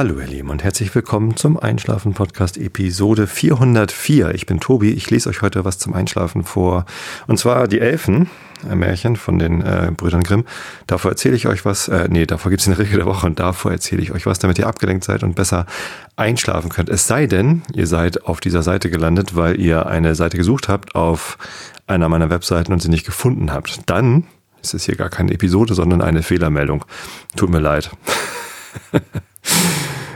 Hallo ihr Lieben und herzlich willkommen zum Einschlafen Podcast Episode 404. Ich bin Tobi, ich lese euch heute was zum Einschlafen vor. Und zwar die Elfen, ein Märchen von den äh, Brüdern Grimm. Davor erzähle ich euch was, äh, nee, davor gibt es eine Regel der Woche und davor erzähle ich euch was, damit ihr abgelenkt seid und besser einschlafen könnt. Es sei denn, ihr seid auf dieser Seite gelandet, weil ihr eine Seite gesucht habt auf einer meiner Webseiten und sie nicht gefunden habt. Dann ist es hier gar keine Episode, sondern eine Fehlermeldung. Tut mir leid.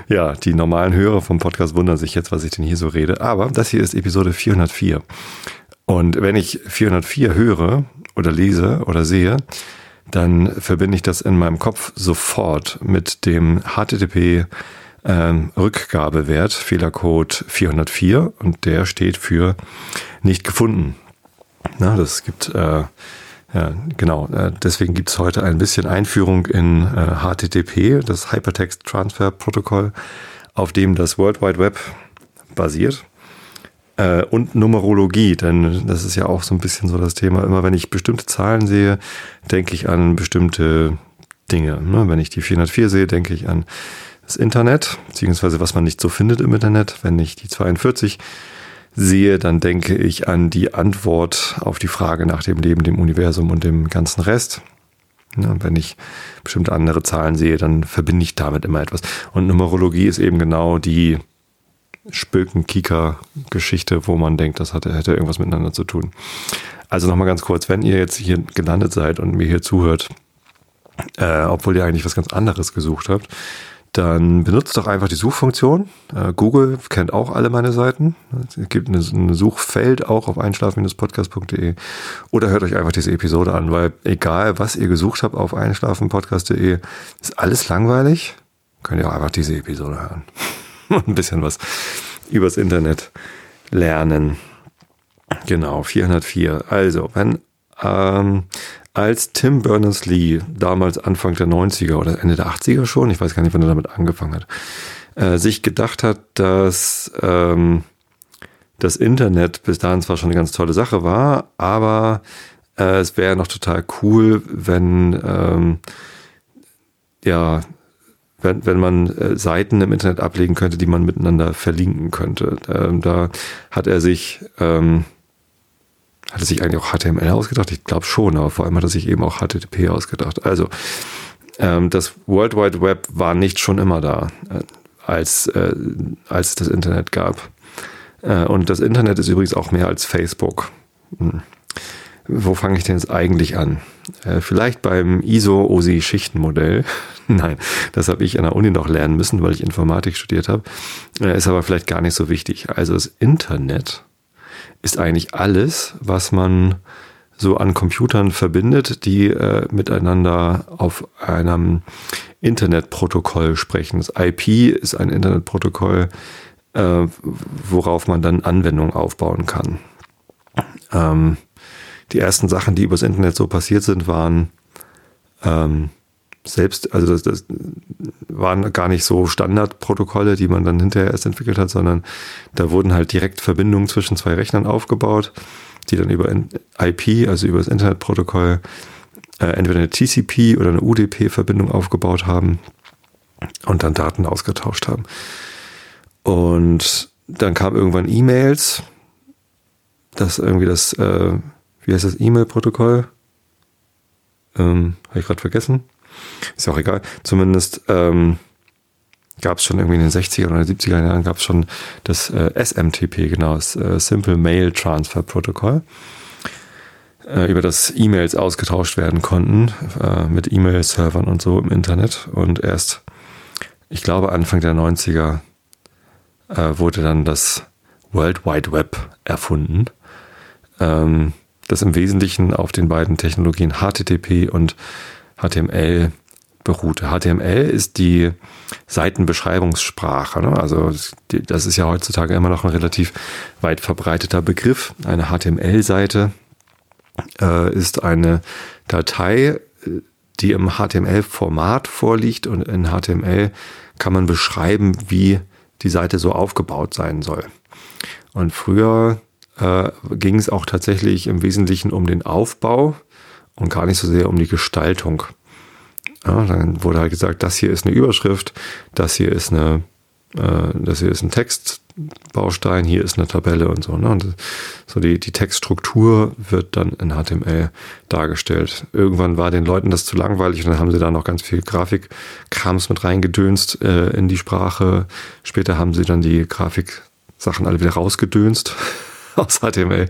ja, die normalen Hörer vom Podcast wundern sich jetzt, was ich denn hier so rede. Aber das hier ist Episode 404. Und wenn ich 404 höre oder lese oder sehe, dann verbinde ich das in meinem Kopf sofort mit dem HTTP ähm, Rückgabewert, Fehlercode 404 und der steht für nicht gefunden. Na, das gibt äh, ja, genau. Äh, deswegen gibt es heute ein bisschen Einführung in HTTP, äh, das Hypertext Transfer Protokoll, auf dem das World Wide Web basiert. Äh, und Numerologie, denn das ist ja auch so ein bisschen so das Thema. Immer wenn ich bestimmte Zahlen sehe, denke ich an bestimmte Dinge. Ne? Wenn ich die 404 sehe, denke ich an das Internet, beziehungsweise was man nicht so findet im Internet. Wenn ich die 42 sehe, dann denke ich an die Antwort auf die Frage nach dem Leben, dem Universum und dem ganzen Rest. Ja, wenn ich bestimmte andere Zahlen sehe, dann verbinde ich damit immer etwas. Und Numerologie ist eben genau die Spöken-Kika-Geschichte, wo man denkt, das hatte, hätte irgendwas miteinander zu tun. Also nochmal ganz kurz, wenn ihr jetzt hier gelandet seid und mir hier zuhört, äh, obwohl ihr eigentlich was ganz anderes gesucht habt, dann benutzt doch einfach die Suchfunktion. Äh, Google kennt auch alle meine Seiten. Es gibt ein Suchfeld auch auf einschlafen-podcast.de oder hört euch einfach diese Episode an, weil egal was ihr gesucht habt auf einschlafen-podcast.de, ist alles langweilig. Könnt ihr auch einfach diese Episode hören. Und ein bisschen was übers Internet lernen. Genau, 404. Also, wenn ähm, als Tim Berners-Lee damals Anfang der 90er oder Ende der 80er schon, ich weiß gar nicht, wann er damit angefangen hat, äh, sich gedacht hat, dass ähm, das Internet bis dahin zwar schon eine ganz tolle Sache war, aber äh, es wäre noch total cool, wenn ähm, ja wenn, wenn man äh, Seiten im Internet ablegen könnte, die man miteinander verlinken könnte. Ähm, da hat er sich ähm, hat er sich eigentlich auch HTML ausgedacht? Ich glaube schon, aber vor allem hat er sich eben auch HTTP ausgedacht. Also ähm, das World Wide Web war nicht schon immer da, äh, als, äh, als es das Internet gab. Äh, und das Internet ist übrigens auch mehr als Facebook. Hm. Wo fange ich denn jetzt eigentlich an? Äh, vielleicht beim ISO-OSI-Schichtenmodell. Nein, das habe ich an der Uni noch lernen müssen, weil ich Informatik studiert habe. Äh, ist aber vielleicht gar nicht so wichtig. Also das Internet ist eigentlich alles, was man so an Computern verbindet, die äh, miteinander auf einem Internetprotokoll sprechen. Das IP ist ein Internetprotokoll, äh, worauf man dann Anwendungen aufbauen kann. Ähm, die ersten Sachen, die übers Internet so passiert sind, waren ähm, selbst, also das, das waren gar nicht so Standardprotokolle, die man dann hinterher erst entwickelt hat, sondern da wurden halt direkt Verbindungen zwischen zwei Rechnern aufgebaut, die dann über IP, also über das Internetprotokoll, äh, entweder eine TCP oder eine UDP-Verbindung aufgebaut haben und dann Daten ausgetauscht haben. Und dann kam irgendwann E-Mails, das irgendwie das, äh, wie heißt das E-Mail-Protokoll? Ähm, Habe ich gerade vergessen. Ist auch egal. Zumindest ähm, gab es schon irgendwie in den 60er oder 70er Jahren gab es schon das äh, SMTP, genau, das äh, Simple Mail Transfer Protocol, äh, über das E-Mails ausgetauscht werden konnten äh, mit E-Mail-Servern und so im Internet. Und erst, ich glaube, Anfang der 90er äh, wurde dann das World Wide Web erfunden. Ähm, das im Wesentlichen auf den beiden Technologien HTTP und HTML beruhte. HTML ist die Seitenbeschreibungssprache. Ne? Also das ist ja heutzutage immer noch ein relativ weit verbreiteter Begriff. Eine HTML-Seite äh, ist eine Datei, die im HTML-Format vorliegt und in HTML kann man beschreiben, wie die Seite so aufgebaut sein soll. Und früher äh, ging es auch tatsächlich im Wesentlichen um den Aufbau und gar nicht so sehr um die Gestaltung. Ja, dann wurde halt gesagt, das hier ist eine Überschrift, das hier ist eine, äh, das hier ist ein Textbaustein, hier ist eine Tabelle und so. Ne? Und so die, die Textstruktur wird dann in HTML dargestellt. Irgendwann war den Leuten das zu langweilig und dann haben sie da noch ganz viel Grafikkrams mit reingedönst äh, in die Sprache. Später haben sie dann die Grafiksachen alle wieder rausgedönst aus HTML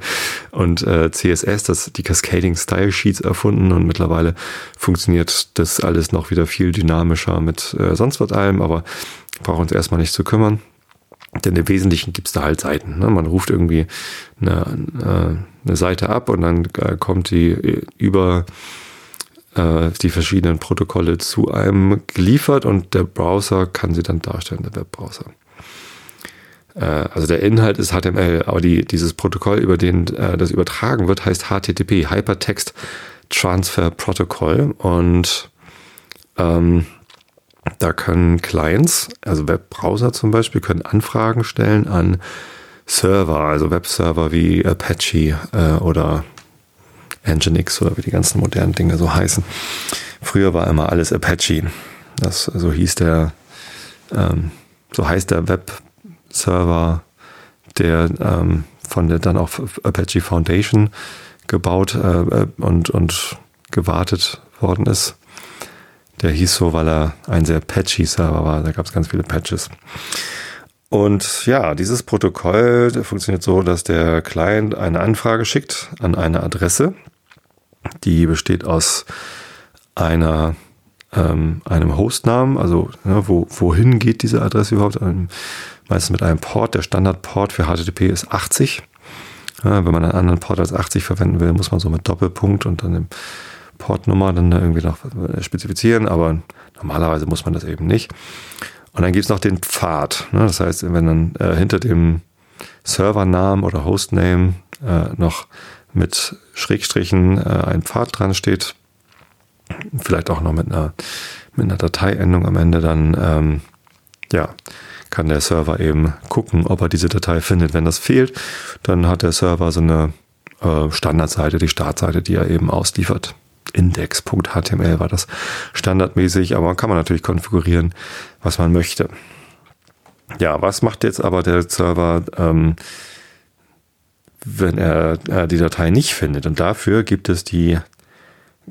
und äh, CSS, das die Cascading Style Sheets erfunden und mittlerweile funktioniert das alles noch wieder viel dynamischer mit äh, sonst was allem, aber brauchen uns erstmal nicht zu kümmern. Denn im Wesentlichen gibt's da halt Seiten. Ne? Man ruft irgendwie eine, äh, eine Seite ab und dann äh, kommt die äh, über die verschiedenen Protokolle zu einem geliefert und der Browser kann sie dann darstellen, der Webbrowser. Äh, also der Inhalt ist HTML, aber die, dieses Protokoll, über den äh, das übertragen wird, heißt HTTP, Hypertext Transfer Protocol. Und ähm, da können Clients, also Webbrowser zum Beispiel, können Anfragen stellen an Server, also Webserver wie Apache äh, oder Nginx oder wie die ganzen modernen Dinge so heißen. Früher war immer alles Apache. Das so hieß der, ähm, so heißt der Web Server, der ähm, von der dann auch Apache Foundation gebaut äh, äh, und, und gewartet worden ist. Der hieß so, weil er ein sehr patchy Server war. Da gab es ganz viele Patches. Und ja, dieses Protokoll funktioniert so, dass der Client eine Anfrage schickt an eine Adresse. Die besteht aus einer ähm, einem Hostnamen, also ja, wo, wohin geht diese Adresse überhaupt? Einem, meistens mit einem Port. Der Standardport für HTTP ist 80. Ja, wenn man einen anderen Port als 80 verwenden will, muss man so mit Doppelpunkt und dann dem Portnummer dann irgendwie noch spezifizieren, aber normalerweise muss man das eben nicht. Und dann gibt es noch den Pfad. Ne? Das heißt, wenn dann äh, hinter dem Servernamen oder Hostname äh, noch mit Schrägstrichen äh, ein Pfad dran steht, vielleicht auch noch mit einer, mit einer Dateiendung am Ende, dann ähm, ja, kann der Server eben gucken, ob er diese Datei findet. Wenn das fehlt, dann hat der Server so eine äh, Standardseite, die Startseite, die er eben ausliefert. Index.html war das standardmäßig, aber kann man natürlich konfigurieren, was man möchte. Ja, was macht jetzt aber der Server, ähm, wenn er äh, die Datei nicht findet? Und dafür gibt es die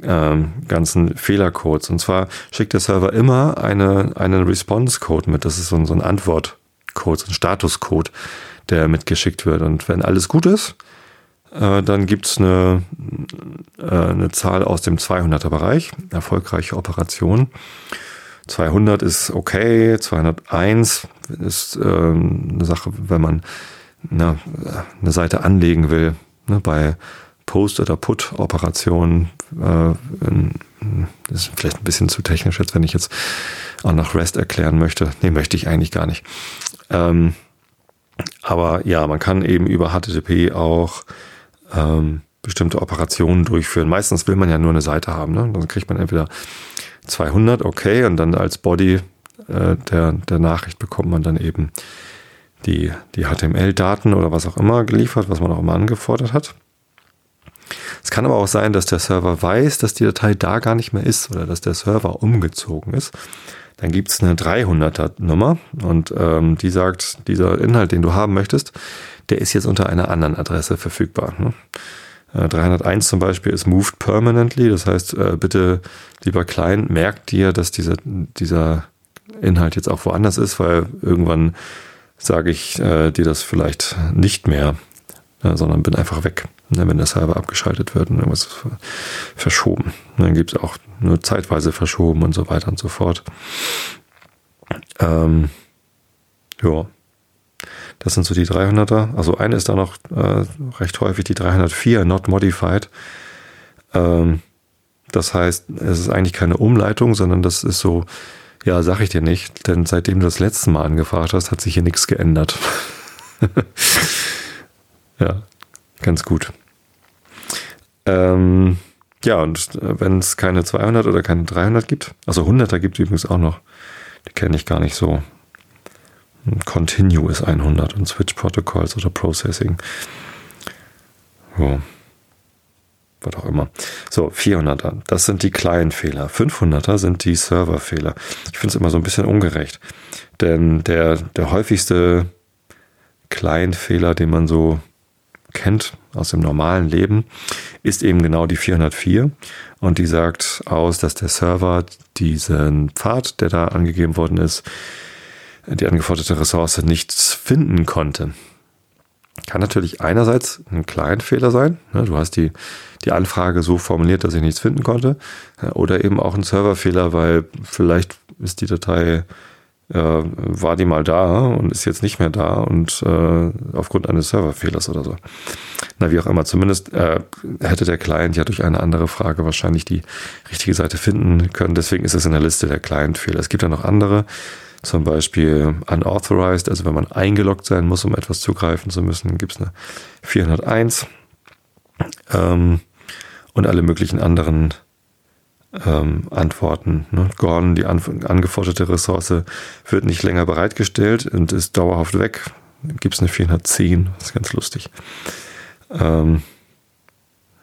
ähm, ganzen Fehlercodes. Und zwar schickt der Server immer eine, einen Response-Code mit. Das ist so ein, so ein Antwort-Code, so ein Status-Code, der mitgeschickt wird. Und wenn alles gut ist, äh, dann gibt's eine, äh, eine Zahl aus dem 200er-Bereich, erfolgreiche Operation. 200 ist okay, 201 ist äh, eine Sache, wenn man na, eine Seite anlegen will. Ne, bei Post- oder Put-Operationen. Äh, das ist vielleicht ein bisschen zu technisch jetzt, wenn ich jetzt auch nach REST erklären möchte. Nee, möchte ich eigentlich gar nicht. Ähm, aber ja, man kann eben über HTTP auch ähm, bestimmte Operationen durchführen. Meistens will man ja nur eine Seite haben. Ne? Dann kriegt man entweder 200, okay, und dann als Body äh, der, der Nachricht bekommt man dann eben die, die HTML-Daten oder was auch immer geliefert, was man auch immer angefordert hat. Es kann aber auch sein, dass der Server weiß, dass die Datei da gar nicht mehr ist oder dass der Server umgezogen ist. Dann gibt es eine 300er Nummer und ähm, die sagt, dieser Inhalt, den du haben möchtest, der ist jetzt unter einer anderen Adresse verfügbar. Ne? 301 äh, zum Beispiel ist moved permanently, das heißt, äh, bitte, lieber Client, merkt dir, dass dieser, dieser Inhalt jetzt auch woanders ist, weil irgendwann sage ich äh, dir das vielleicht nicht mehr, äh, sondern bin einfach weg ne, wenn der Server abgeschaltet wird und irgendwas verschoben. dann gibt es auch nur zeitweise verschoben und so weiter und so fort. Ähm, ja, das sind so die 300er. Also eine ist da noch äh, recht häufig die 304, not modified. Ähm, das heißt, es ist eigentlich keine Umleitung, sondern das ist so, ja, sag ich dir nicht, denn seitdem du das letzte Mal angefragt hast, hat sich hier nichts geändert. ja, ganz gut. Ähm, ja, und äh, wenn es keine 200 oder keine 300 gibt, also 100er gibt übrigens auch noch, die kenne ich gar nicht so. Continue ist 100 und Switch Protocols oder Processing. So. was auch immer. So, 400er, das sind die kleinen Fehler. 500er sind die Serverfehler. Ich finde es immer so ein bisschen ungerecht, denn der, der häufigste Kleinfehler, den man so kennt aus dem normalen Leben, ist eben genau die 404 und die sagt aus, dass der Server diesen Pfad, der da angegeben worden ist, die angeforderte Ressource nichts finden konnte. Kann natürlich einerseits ein Kleinfehler sein. Ne? Du hast die, die Anfrage so formuliert, dass ich nichts finden konnte. Oder eben auch ein Serverfehler, weil vielleicht ist die Datei äh, war die mal da und ist jetzt nicht mehr da und äh, aufgrund eines Serverfehlers oder so. Na, wie auch immer, zumindest äh, hätte der Client ja durch eine andere Frage wahrscheinlich die richtige Seite finden können. Deswegen ist es in der Liste der Client-Fehler. Es gibt ja noch andere, zum Beispiel unauthorized, also wenn man eingeloggt sein muss, um etwas zugreifen zu müssen, gibt es eine 401 ähm, und alle möglichen anderen ähm, Antworten. Ne? Gone, die an, angeforderte Ressource wird nicht länger bereitgestellt und ist dauerhaft weg. Gibt es eine 410, das ist ganz lustig. Ähm,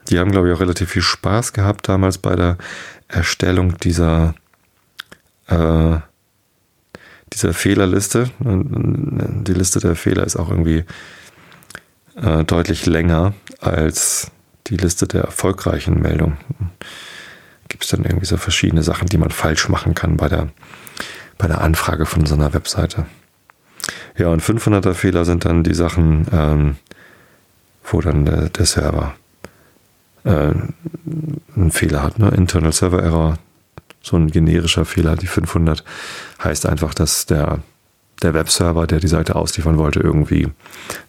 die haben, glaube ich, auch relativ viel Spaß gehabt damals bei der Erstellung dieser, äh, dieser Fehlerliste. Die Liste der Fehler ist auch irgendwie äh, deutlich länger als die Liste der erfolgreichen Meldungen gibt es dann irgendwie so verschiedene Sachen, die man falsch machen kann bei der, bei der Anfrage von so einer Webseite. Ja, und 500er Fehler sind dann die Sachen, ähm, wo dann der, der Server äh, einen Fehler hat. Ne? Internal Server Error, so ein generischer Fehler. Die 500 heißt einfach, dass der, der Webserver, der die Seite ausliefern wollte, irgendwie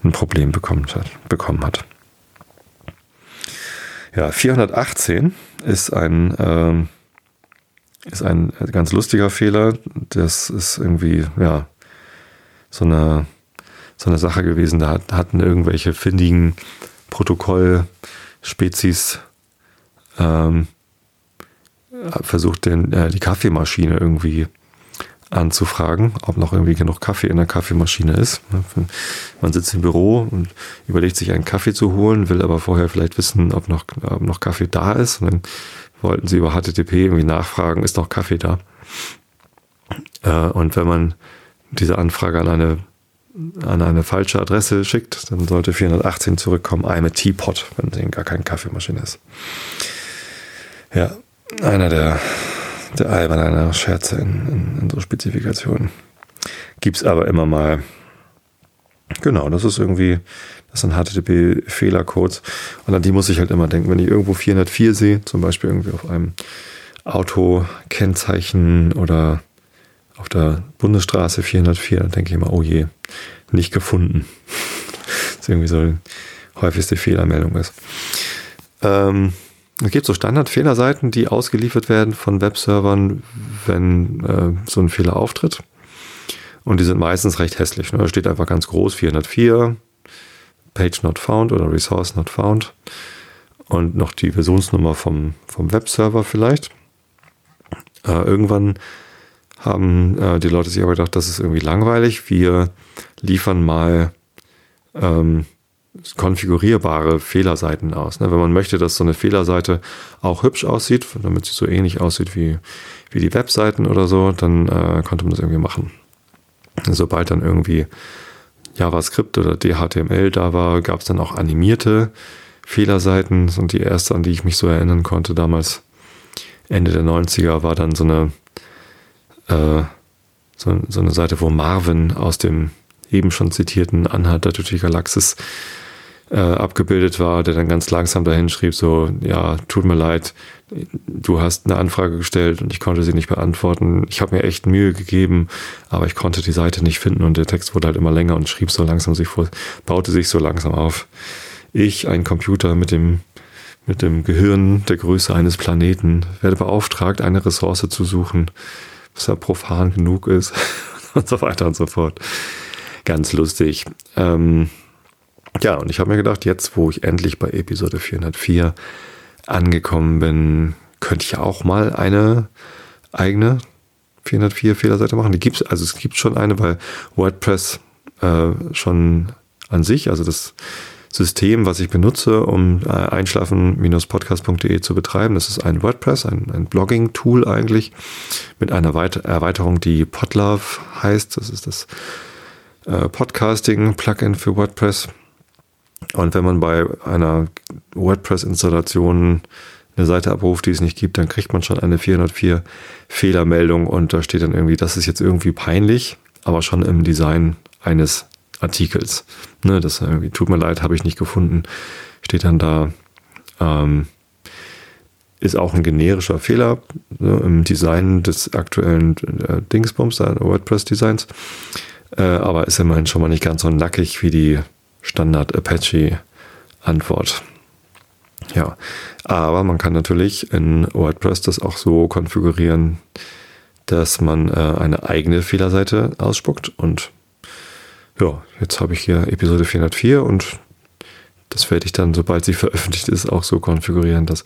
ein Problem bekommen. Bekommen hat. Ja, 418 ist ein, ähm, ist ein ganz lustiger Fehler. Das ist irgendwie, ja, so eine, so eine Sache gewesen. Da hatten irgendwelche findigen Protokollspezies ähm, versucht, den, äh, die Kaffeemaschine irgendwie anzufragen, ob noch irgendwie genug Kaffee in der Kaffeemaschine ist. Man sitzt im Büro und überlegt sich einen Kaffee zu holen, will aber vorher vielleicht wissen, ob noch, ob noch Kaffee da ist. Und dann wollten sie über HTTP irgendwie nachfragen, ist noch Kaffee da? Äh, und wenn man diese Anfrage an eine, an eine falsche Adresse schickt, dann sollte 418 zurückkommen, I'm a Teapot, wenn es gar keine Kaffeemaschine ist. Ja, einer der der alberne Scherze in, in, in so Spezifikationen. Gibt's aber immer mal. Genau, das ist irgendwie, das sind HTTP-Fehlercodes. Und an die muss ich halt immer denken, wenn ich irgendwo 404 sehe, zum Beispiel irgendwie auf einem Auto-Kennzeichen oder auf der Bundesstraße 404, dann denke ich immer, oh je, nicht gefunden. das ist irgendwie so die häufigste Fehlermeldung ist. Ähm, es gibt so Standard-Fehlerseiten, die ausgeliefert werden von Webservern, wenn äh, so ein Fehler auftritt. Und die sind meistens recht hässlich. Ne? Da steht einfach ganz groß 404, Page not found oder Resource not found. Und noch die Versionsnummer vom, vom Webserver vielleicht. Äh, irgendwann haben äh, die Leute sich aber gedacht, das ist irgendwie langweilig. Wir liefern mal ähm, konfigurierbare Fehlerseiten aus. Ne? Wenn man möchte, dass so eine Fehlerseite auch hübsch aussieht, damit sie so ähnlich aussieht wie, wie die Webseiten oder so, dann äh, konnte man das irgendwie machen. Sobald dann irgendwie JavaScript oder DHTML da war, gab es dann auch animierte Fehlerseiten. Und die erste, an die ich mich so erinnern konnte damals, Ende der 90er, war dann so eine, äh, so, so eine Seite, wo Marvin aus dem eben schon zitierten Anhalter durch die Galaxis äh, abgebildet war, der dann ganz langsam dahin schrieb, so, ja, tut mir leid, du hast eine Anfrage gestellt und ich konnte sie nicht beantworten. Ich habe mir echt Mühe gegeben, aber ich konnte die Seite nicht finden und der Text wurde halt immer länger und schrieb so langsam sich vor, baute sich so langsam auf. Ich, ein Computer mit dem, mit dem Gehirn der Größe eines Planeten, werde beauftragt, eine Ressource zu suchen, was ja profan genug ist und so weiter und so fort. Ganz lustig. Ähm, ja, und ich habe mir gedacht, jetzt, wo ich endlich bei Episode 404 angekommen bin, könnte ich auch mal eine eigene 404 Fehlerseite machen. Die gibt's, also es gibt schon eine bei WordPress äh, schon an sich. Also das System, was ich benutze, um äh, einschlafen-podcast.de zu betreiben. Das ist ein WordPress, ein, ein Blogging-Tool eigentlich, mit einer Weit Erweiterung, die Podlove heißt. Das ist das äh, Podcasting-Plugin für WordPress. Und wenn man bei einer WordPress-Installation eine Seite abruft, die es nicht gibt, dann kriegt man schon eine 404 Fehlermeldung und da steht dann irgendwie, das ist jetzt irgendwie peinlich, aber schon im Design eines Artikels. Ne, das irgendwie, tut mir leid, habe ich nicht gefunden, steht dann da. Ähm, ist auch ein generischer Fehler ne, im Design des aktuellen äh, Dingsbums, WordPress-Designs. Äh, aber ist immerhin schon mal nicht ganz so nackig wie die Standard Apache-Antwort. Ja, aber man kann natürlich in WordPress das auch so konfigurieren, dass man äh, eine eigene Fehlerseite ausspuckt. Und ja, jetzt habe ich hier Episode 404 und das werde ich dann, sobald sie veröffentlicht ist, auch so konfigurieren, dass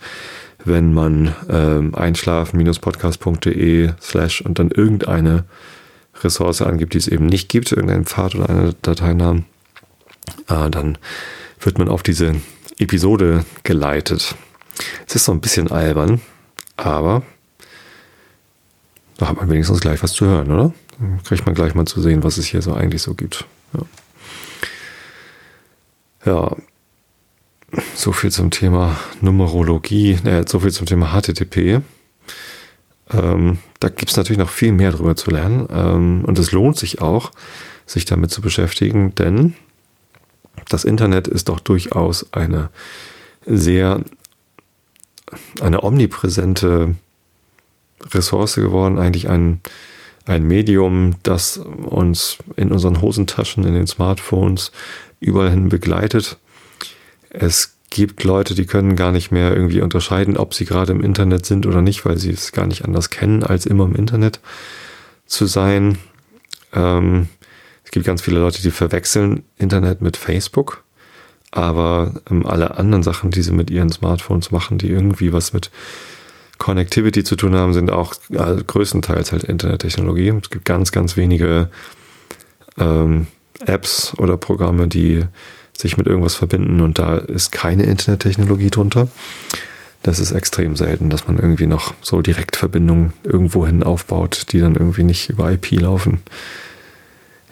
wenn man ähm, einschlafen-podcast.de slash und dann irgendeine Ressource angibt, die es eben nicht gibt, irgendeinen Pfad oder eine Dateinamen, äh, dann wird man auf diese Episode geleitet. Es ist so ein bisschen albern, aber da hat man wenigstens gleich was zu hören, oder? Dann kriegt man gleich mal zu sehen, was es hier so eigentlich so gibt. Ja, ja so viel zum Thema Numerologie, äh, so viel zum Thema HTTP. Ähm, da gibt es natürlich noch viel mehr drüber zu lernen. Ähm, und es lohnt sich auch, sich damit zu beschäftigen, denn das Internet ist doch durchaus eine sehr, eine omnipräsente Ressource geworden, eigentlich ein, ein Medium, das uns in unseren Hosentaschen, in den Smartphones überall hin begleitet. Es gibt Leute, die können gar nicht mehr irgendwie unterscheiden, ob sie gerade im Internet sind oder nicht, weil sie es gar nicht anders kennen, als immer im Internet zu sein. Ähm, es gibt ganz viele Leute, die verwechseln Internet mit Facebook, aber ähm, alle anderen Sachen, die sie mit ihren Smartphones machen, die irgendwie was mit Connectivity zu tun haben, sind auch äh, größtenteils halt Internettechnologie. Es gibt ganz, ganz wenige ähm, Apps oder Programme, die sich mit irgendwas verbinden und da ist keine Internettechnologie drunter. Das ist extrem selten, dass man irgendwie noch so Direktverbindungen irgendwohin aufbaut, die dann irgendwie nicht über IP laufen.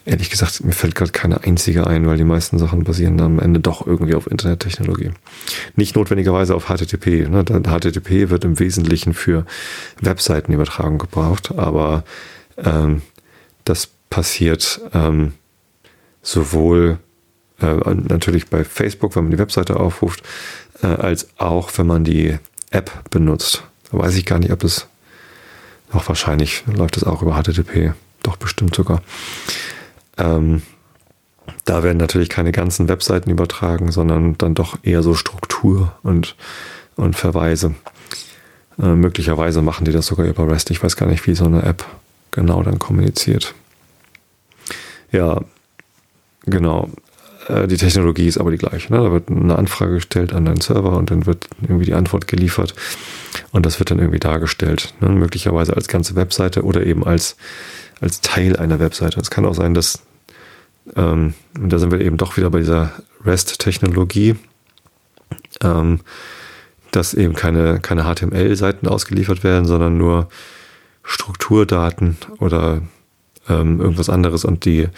Ehrlich gesagt, mir fällt gerade keine einzige ein, weil die meisten Sachen basieren dann am Ende doch irgendwie auf Internettechnologie. Nicht notwendigerweise auf HTTP. Ne? HTTP wird im Wesentlichen für Webseitenübertragung gebraucht, aber ähm, das passiert ähm, sowohl äh, natürlich bei Facebook, wenn man die Webseite aufruft, äh, als auch wenn man die App benutzt. Da weiß ich gar nicht, ob das auch wahrscheinlich läuft das auch über HTTP. Doch bestimmt sogar. Ähm, da werden natürlich keine ganzen Webseiten übertragen, sondern dann doch eher so Struktur und, und Verweise. Äh, möglicherweise machen die das sogar über REST. Ich weiß gar nicht, wie so eine App genau dann kommuniziert. Ja, genau. Äh, die Technologie ist aber die gleiche. Ne? Da wird eine Anfrage gestellt an deinen Server und dann wird irgendwie die Antwort geliefert und das wird dann irgendwie dargestellt. Ne? Möglicherweise als ganze Webseite oder eben als als Teil einer Webseite. Es kann auch sein, dass, ähm, und da sind wir eben doch wieder bei dieser REST-Technologie, ähm, dass eben keine, keine HTML-Seiten ausgeliefert werden, sondern nur Strukturdaten oder ähm, irgendwas anderes. Und die,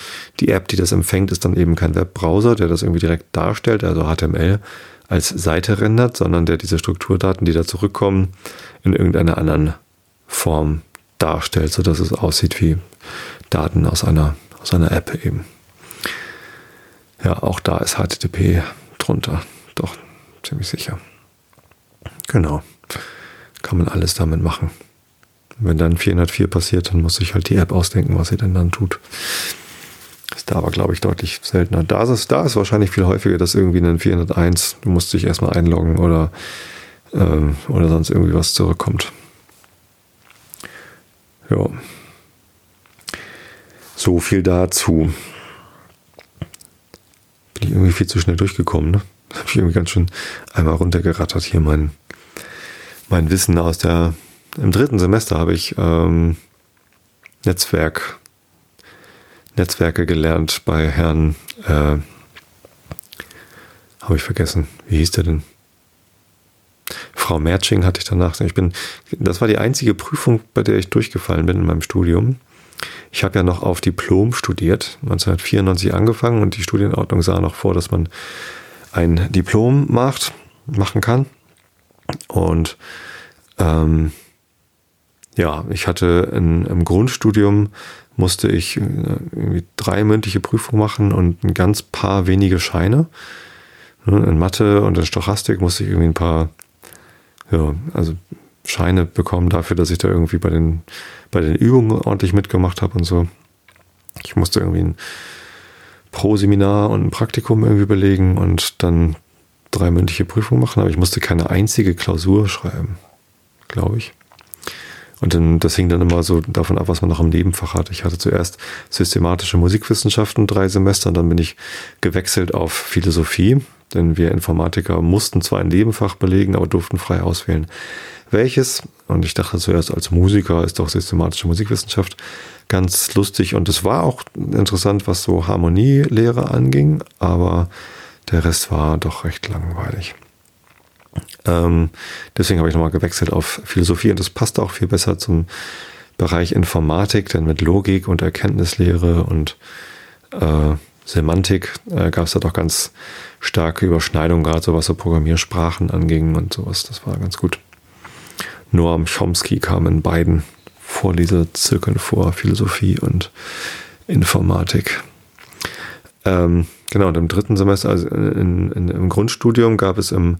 die App, die das empfängt, ist dann eben kein Webbrowser, der das irgendwie direkt darstellt, also HTML als Seite rendert, sondern der diese Strukturdaten, die da zurückkommen, in irgendeiner anderen Form darstellt, sodass es aussieht wie Daten aus einer, aus einer App eben. Ja, auch da ist HTTP drunter. Doch, ziemlich sicher. Genau. Kann man alles damit machen. Wenn dann 404 passiert, dann muss sich halt die App ausdenken, was sie denn dann tut. Ist da aber, glaube ich, deutlich seltener. Da ist es, da ist wahrscheinlich viel häufiger, dass irgendwie ein 401, du musst dich erstmal einloggen oder, ähm, oder sonst irgendwie was zurückkommt. Ja. So viel dazu. Bin ich irgendwie viel zu schnell durchgekommen, ne? Habe ich irgendwie ganz schön einmal runtergerattert hier mein, mein Wissen aus der. Im dritten Semester habe ich ähm, Netzwerk, Netzwerke gelernt bei Herrn äh, Habe ich vergessen. Wie hieß der denn? Frau Merching hatte ich danach. Ich bin, das war die einzige Prüfung, bei der ich durchgefallen bin in meinem Studium. Ich habe ja noch auf Diplom studiert, 1994 angefangen und die Studienordnung sah noch vor, dass man ein Diplom macht, machen kann. Und ähm, ja, ich hatte in, im Grundstudium musste ich äh, irgendwie drei mündliche Prüfungen machen und ein ganz paar wenige Scheine. In Mathe und in Stochastik musste ich irgendwie ein paar, ja, also Scheine bekommen dafür, dass ich da irgendwie bei den, bei den Übungen ordentlich mitgemacht habe und so. Ich musste irgendwie ein Pro-Seminar und ein Praktikum irgendwie belegen und dann drei mündliche Prüfungen machen, aber ich musste keine einzige Klausur schreiben, glaube ich. Und dann, das hing dann immer so davon ab, was man noch im Nebenfach hat. Ich hatte zuerst systematische Musikwissenschaften drei Semester, und dann bin ich gewechselt auf Philosophie, denn wir Informatiker mussten zwar ein Nebenfach belegen, aber durften frei auswählen, welches. Und ich dachte zuerst, als Musiker ist doch systematische Musikwissenschaft ganz lustig. Und es war auch interessant, was so Harmonielehre anging, aber der Rest war doch recht langweilig. Ähm, deswegen habe ich nochmal gewechselt auf Philosophie und das passt auch viel besser zum Bereich Informatik, denn mit Logik und Erkenntnislehre und äh, Semantik äh, gab es da doch ganz starke Überschneidungen, gerade so was so Programmiersprachen anging und sowas. Das war ganz gut. Noam Chomsky kam in beiden Vorlesezirkeln vor, Philosophie und Informatik. Ähm, genau, und im dritten Semester, also in, in, im Grundstudium, gab es im,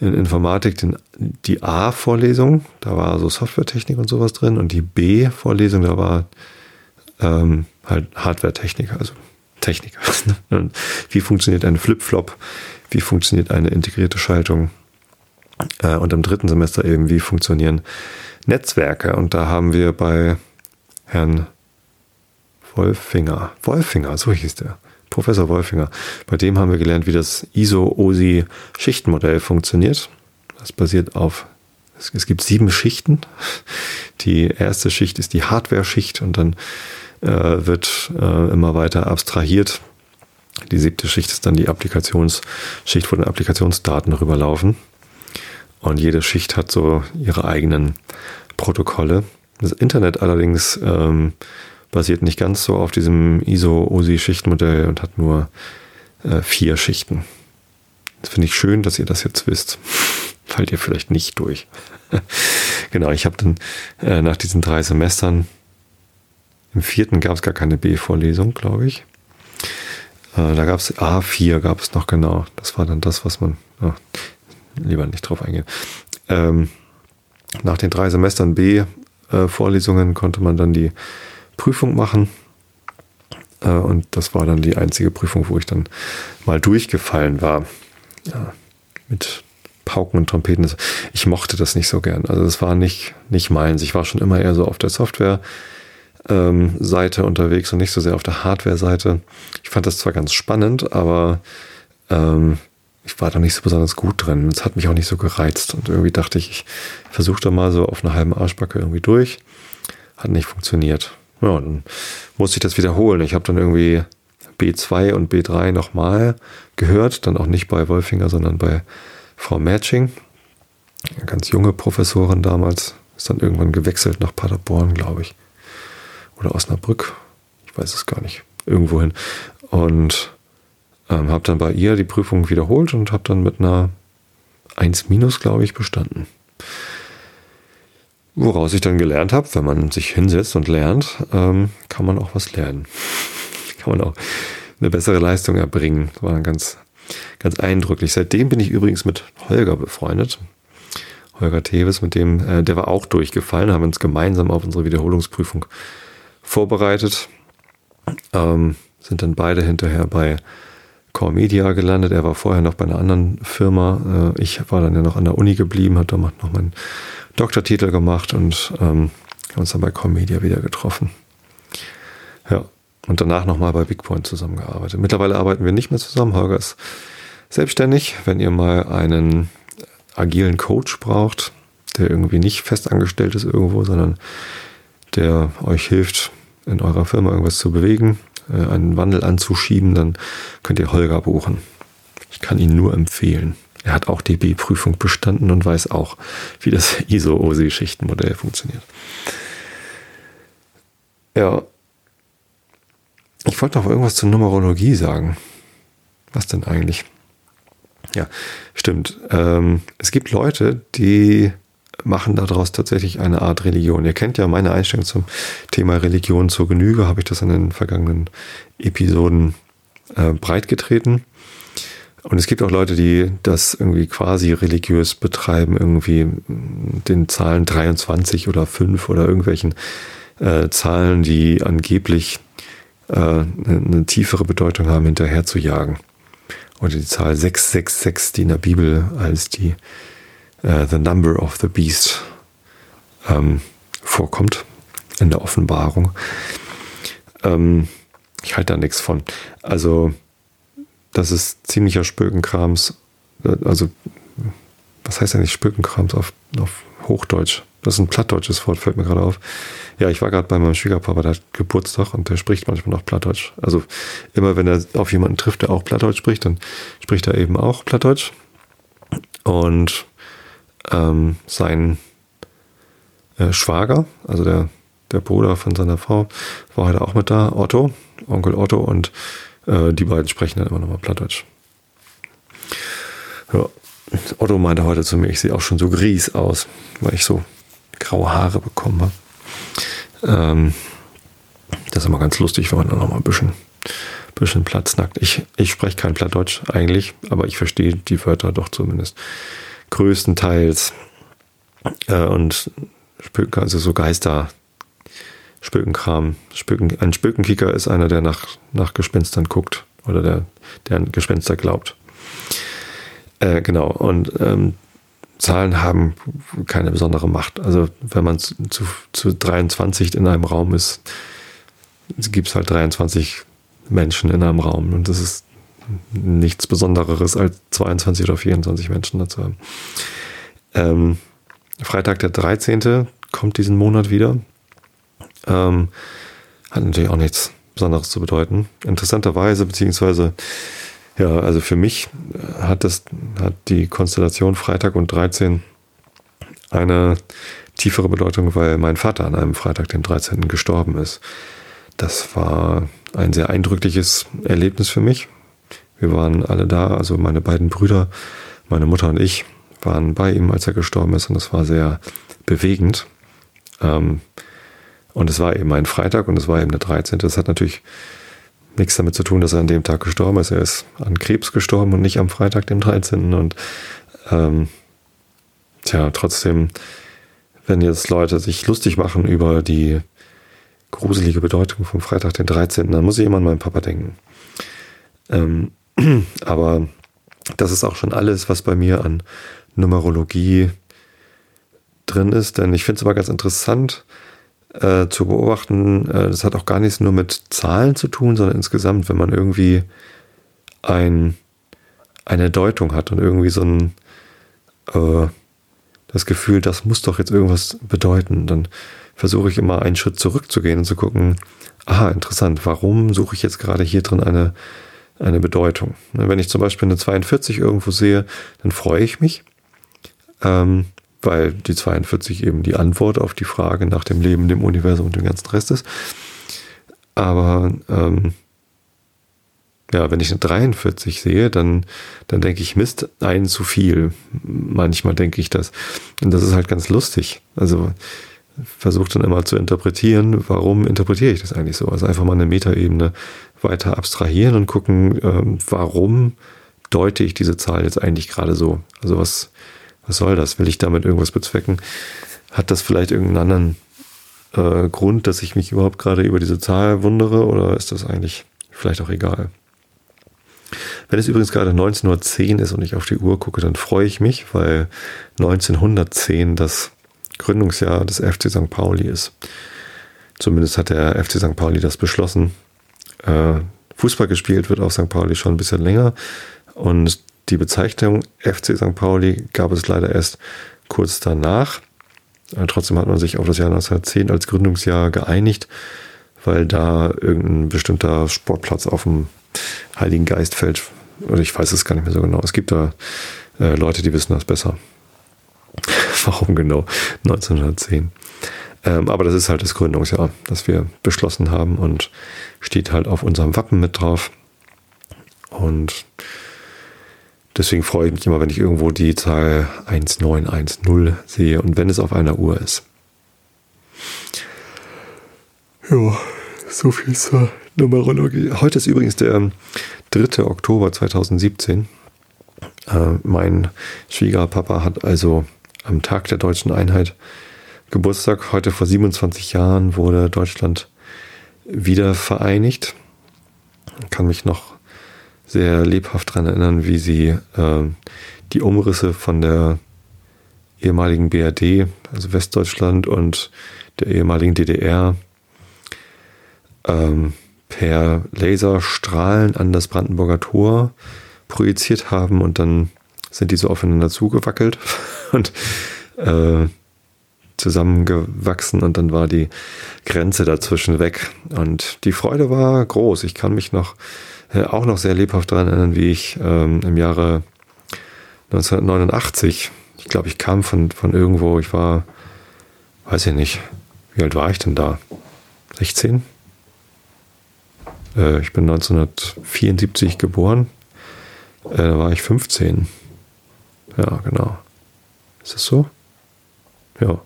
in Informatik den, die A-Vorlesung, da war so Softwaretechnik und sowas drin, und die B-Vorlesung, da war ähm, halt Hardwaretechnik, also Technik. wie funktioniert ein Flip-Flop? Wie funktioniert eine integrierte Schaltung? Äh, und im dritten Semester eben, wie funktionieren Netzwerke? Und da haben wir bei Herrn Wolfinger, Wolfinger, so hieß der, Professor Wolfinger, bei dem haben wir gelernt, wie das ISO-OSI-Schichtenmodell funktioniert. Das basiert auf, es, gibt sieben Schichten. Die erste Schicht ist die Hardware-Schicht und dann wird äh, immer weiter abstrahiert. Die siebte Schicht ist dann die Applikationsschicht, wo dann Applikationsdaten rüberlaufen. Und jede Schicht hat so ihre eigenen Protokolle. Das Internet allerdings ähm, basiert nicht ganz so auf diesem ISO-OSI-Schichtenmodell und hat nur äh, vier Schichten. Das finde ich schön, dass ihr das jetzt wisst. Fallt ihr vielleicht nicht durch. genau, ich habe dann äh, nach diesen drei Semestern, im vierten gab es gar keine B-Vorlesung, glaube ich. Äh, da gab es A4, gab es noch genau. Das war dann das, was man, oh, lieber nicht drauf eingehen. Ähm, nach den drei Semestern B-Vorlesungen konnte man dann die Prüfung machen. Äh, und das war dann die einzige Prüfung, wo ich dann mal durchgefallen war. Ja, mit Pauken und Trompeten. Ich mochte das nicht so gern. Also das war nicht, nicht meins. Ich war schon immer eher so auf der Software. Ähm, Seite unterwegs und nicht so sehr auf der Hardware-Seite. Ich fand das zwar ganz spannend, aber ähm, ich war da nicht so besonders gut drin. Es hat mich auch nicht so gereizt. Und irgendwie dachte ich, ich versuche da mal so auf einer halben Arschbacke irgendwie durch. Hat nicht funktioniert. Ja, dann musste ich das wiederholen. Ich habe dann irgendwie B2 und B3 nochmal gehört, dann auch nicht bei Wolfinger, sondern bei Frau Matching. Eine ganz junge Professorin damals, ist dann irgendwann gewechselt nach Paderborn, glaube ich. Oder Osnabrück, ich weiß es gar nicht, irgendwohin. Und ähm, habe dann bei ihr die Prüfung wiederholt und habe dann mit einer 1 minus, glaube ich, bestanden. Woraus ich dann gelernt habe, wenn man sich hinsetzt und lernt, ähm, kann man auch was lernen. kann man auch eine bessere Leistung erbringen. Das war dann ganz, ganz eindrücklich. Seitdem bin ich übrigens mit Holger befreundet. Holger Teves, mit dem, äh, der war auch durchgefallen, haben uns gemeinsam auf unsere Wiederholungsprüfung vorbereitet. Ähm, sind dann beide hinterher bei Core Media gelandet. Er war vorher noch bei einer anderen Firma. Äh, ich war dann ja noch an der Uni geblieben, hat damals noch meinen Doktortitel gemacht und ähm, haben uns dann bei Core Media wieder getroffen. Ja, und danach nochmal bei Bigpoint zusammengearbeitet. Mittlerweile arbeiten wir nicht mehr zusammen. Holger ist selbstständig. Wenn ihr mal einen agilen Coach braucht, der irgendwie nicht festangestellt ist irgendwo, sondern der euch hilft, in eurer Firma irgendwas zu bewegen, äh, einen Wandel anzuschieben, dann könnt ihr Holger buchen. Ich kann ihn nur empfehlen. Er hat auch DB-Prüfung bestanden und weiß auch, wie das ISO-OSI-Schichtenmodell funktioniert. Ja. Ich wollte noch irgendwas zur Numerologie sagen. Was denn eigentlich? Ja, stimmt. Ähm, es gibt Leute, die machen daraus tatsächlich eine Art Religion. Ihr kennt ja meine Einstellung zum Thema Religion zur Genüge, habe ich das in den vergangenen Episoden äh, breitgetreten. Und es gibt auch Leute, die das irgendwie quasi religiös betreiben, irgendwie den Zahlen 23 oder 5 oder irgendwelchen äh, Zahlen, die angeblich äh, eine tiefere Bedeutung haben, hinterher zu jagen. Oder die Zahl 666, die in der Bibel als die uh, The Number of the Beast ähm, vorkommt in der Offenbarung. Ähm, ich halte da nichts von. Also, das ist ziemlicher Spökenkrams. Also, was heißt eigentlich Spökenkrams auf, auf Hochdeutsch? Das ist ein plattdeutsches Wort, fällt mir gerade auf. Ja, ich war gerade bei meinem Schwiegerpapa, der hat Geburtstag und der spricht manchmal noch Plattdeutsch. Also immer wenn er auf jemanden trifft, der auch Plattdeutsch spricht, dann spricht er eben auch Plattdeutsch. Und ähm, sein äh, Schwager, also der, der Bruder von seiner Frau, war heute auch mit da, Otto, Onkel Otto, und äh, die beiden sprechen dann immer nochmal Plattdeutsch. Ja. Otto meinte heute zu mir, ich sehe auch schon so gries aus, weil ich so graue Haare bekommen habe. Ähm, das ist immer ganz lustig, wenn man dann nochmal ein bisschen, bisschen platznackt. Ich, ich spreche kein Plattdeutsch eigentlich, aber ich verstehe die Wörter doch zumindest größtenteils. Äh, und Spöken, also so Geister, Spökenkram. Spöken, ein Spökenkicker ist einer, der nach, nach Gespenstern guckt oder der, der an Gespenster glaubt. Äh, genau, und ähm, Zahlen haben keine besondere Macht. Also wenn man zu, zu, zu 23 in einem Raum ist, gibt es halt 23 Menschen in einem Raum und das ist nichts Besonderes als 22 oder 24 Menschen dazu haben. Ähm, Freitag der 13. kommt diesen Monat wieder. Ähm, hat natürlich auch nichts Besonderes zu bedeuten. Interessanterweise, beziehungsweise, ja, also für mich hat das, hat die Konstellation Freitag und 13 eine tiefere Bedeutung, weil mein Vater an einem Freitag, dem 13. gestorben ist. Das war ein sehr eindrückliches Erlebnis für mich. Wir waren alle da, also meine beiden Brüder, meine Mutter und ich waren bei ihm, als er gestorben ist und das war sehr bewegend. Ähm, und es war eben ein Freitag und es war eben der 13. Das hat natürlich nichts damit zu tun, dass er an dem Tag gestorben ist. Er ist an Krebs gestorben und nicht am Freitag, dem 13. Und ähm, tja, trotzdem, wenn jetzt Leute sich lustig machen über die gruselige Bedeutung vom Freitag, den 13., dann muss ich immer an meinen Papa denken. Ähm, Aber das ist auch schon alles, was bei mir an Numerologie drin ist, denn ich finde es immer ganz interessant äh, zu beobachten, äh, das hat auch gar nichts nur mit Zahlen zu tun, sondern insgesamt, wenn man irgendwie ein, eine Deutung hat und irgendwie so ein äh, das Gefühl, das muss doch jetzt irgendwas bedeuten, dann versuche ich immer einen Schritt zurückzugehen und zu gucken, aha, interessant, warum suche ich jetzt gerade hier drin eine eine Bedeutung. Ne, wenn ich zum Beispiel eine 42 irgendwo sehe, dann freue ich mich, ähm, weil die 42 eben die Antwort auf die Frage nach dem Leben, dem Universum und dem ganzen Rest ist. Aber ähm, ja, wenn ich eine 43 sehe, dann, dann denke ich, Mist, ein zu viel. Manchmal denke ich das. Und das ist halt ganz lustig. Also versuche dann immer zu interpretieren, warum interpretiere ich das eigentlich so? Also einfach mal eine Metaebene weiter abstrahieren und gucken, ähm, warum deute ich diese Zahl jetzt eigentlich gerade so? Also was, was soll das? Will ich damit irgendwas bezwecken? Hat das vielleicht irgendeinen anderen äh, Grund, dass ich mich überhaupt gerade über diese Zahl wundere oder ist das eigentlich vielleicht auch egal? Wenn es übrigens gerade 19.10 Uhr ist und ich auf die Uhr gucke, dann freue ich mich, weil 1910 das Gründungsjahr des FC St. Pauli ist. Zumindest hat der FC St. Pauli das beschlossen. Äh, Fußball gespielt wird auf St. Pauli schon ein bisschen länger und die Bezeichnung FC St. Pauli gab es leider erst kurz danach. Äh, trotzdem hat man sich auf das Jahr 1910 als Gründungsjahr geeinigt, weil da irgendein bestimmter Sportplatz auf dem Heiligen Geistfeld oder ich weiß es gar nicht mehr so genau. Es gibt da äh, Leute, die wissen das besser. Warum genau 1910? Ähm, aber das ist halt das Gründungsjahr, das wir beschlossen haben und steht halt auf unserem Wappen mit drauf. Und deswegen freue ich mich immer, wenn ich irgendwo die Zahl 1910 sehe und wenn es auf einer Uhr ist. Ja, so viel zur Numerologie. Heute ist übrigens der 3. Oktober 2017. Äh, mein Schwiegerpapa hat also am Tag der deutschen Einheit Geburtstag. Heute vor 27 Jahren wurde Deutschland wieder vereinigt. Ich kann mich noch sehr lebhaft daran erinnern, wie sie äh, die Umrisse von der ehemaligen BRD, also Westdeutschland und der ehemaligen DDR, ähm, per Laserstrahlen an das Brandenburger Tor projiziert haben und dann sind die so aufeinander zugewackelt und äh, zusammengewachsen und dann war die Grenze dazwischen weg. Und die Freude war groß. Ich kann mich noch äh, auch noch sehr lebhaft daran erinnern, wie ich ähm, im Jahre 1989, ich glaube, ich kam von, von irgendwo, ich war, weiß ich nicht, wie alt war ich denn da? 16? Äh, ich bin 1974 geboren. Äh, da war ich 15. Ja, genau. Ist das so? Ja.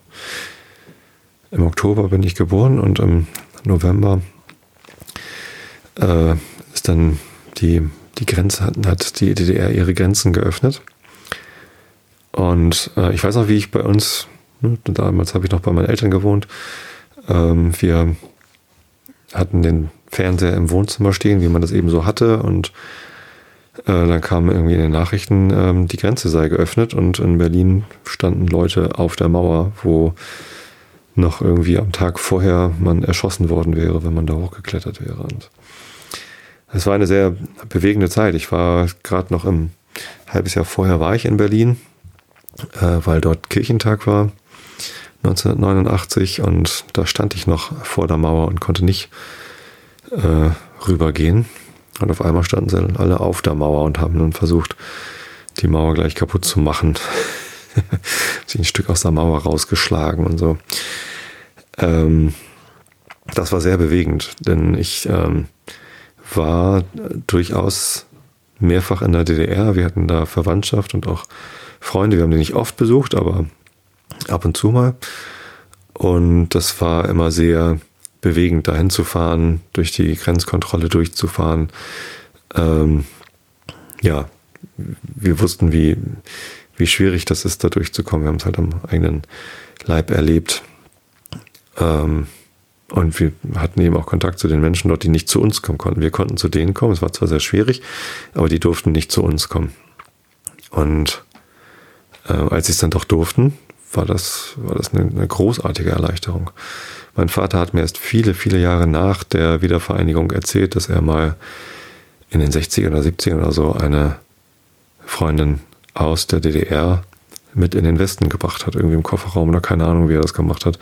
Im Oktober bin ich geboren und im November äh, ist dann die, die Grenze, hat, die DDR ihre Grenzen geöffnet. Und äh, ich weiß noch, wie ich bei uns, ne, damals habe ich noch bei meinen Eltern gewohnt, ähm, wir hatten den Fernseher im Wohnzimmer stehen, wie man das eben so hatte. Und dann kam irgendwie in den Nachrichten, ähm, die Grenze sei geöffnet und in Berlin standen Leute auf der Mauer, wo noch irgendwie am Tag vorher man erschossen worden wäre, wenn man da hochgeklettert wäre. Es war eine sehr bewegende Zeit. Ich war gerade noch im halbes Jahr vorher war ich in Berlin, äh, weil dort Kirchentag war. 1989 und da stand ich noch vor der Mauer und konnte nicht äh, rübergehen. Und auf einmal standen sie alle auf der Mauer und haben nun versucht, die Mauer gleich kaputt zu machen. Sie ein Stück aus der Mauer rausgeschlagen und so. Ähm, das war sehr bewegend, denn ich ähm, war durchaus mehrfach in der DDR. Wir hatten da Verwandtschaft und auch Freunde. Wir haben die nicht oft besucht, aber ab und zu mal. Und das war immer sehr bewegend, dahin zu fahren, durch die Grenzkontrolle durchzufahren. Ähm, ja, wir wussten, wie, wie schwierig das ist, da durchzukommen. Wir haben es halt am eigenen Leib erlebt. Ähm, und wir hatten eben auch Kontakt zu den Menschen dort, die nicht zu uns kommen konnten. Wir konnten zu denen kommen. Es war zwar sehr schwierig, aber die durften nicht zu uns kommen. Und äh, als sie es dann doch durften, war das, war das eine, eine großartige Erleichterung. Mein Vater hat mir erst viele, viele Jahre nach der Wiedervereinigung erzählt, dass er mal in den 60er oder 70er oder so eine Freundin aus der DDR mit in den Westen gebracht hat, irgendwie im Kofferraum oder keine Ahnung, wie er das gemacht hat.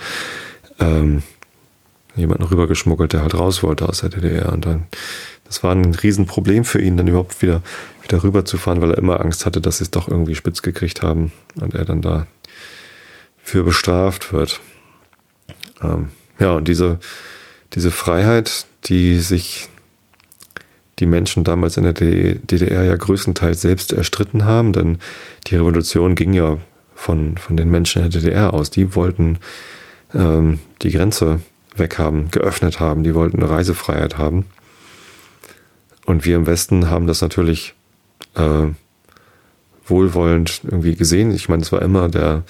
Ähm, jemanden rübergeschmuggelt, der halt raus wollte aus der DDR. Und dann, das war ein Riesenproblem für ihn, dann überhaupt wieder, wieder rüberzufahren, weil er immer Angst hatte, dass sie es doch irgendwie spitz gekriegt haben und er dann da für bestraft wird. Ähm, ja, und diese, diese Freiheit, die sich die Menschen damals in der DDR ja größtenteils selbst erstritten haben, denn die Revolution ging ja von, von den Menschen in der DDR aus. Die wollten ähm, die Grenze weghaben, geöffnet haben, die wollten eine Reisefreiheit haben. Und wir im Westen haben das natürlich äh, wohlwollend irgendwie gesehen. Ich meine, es war immer der,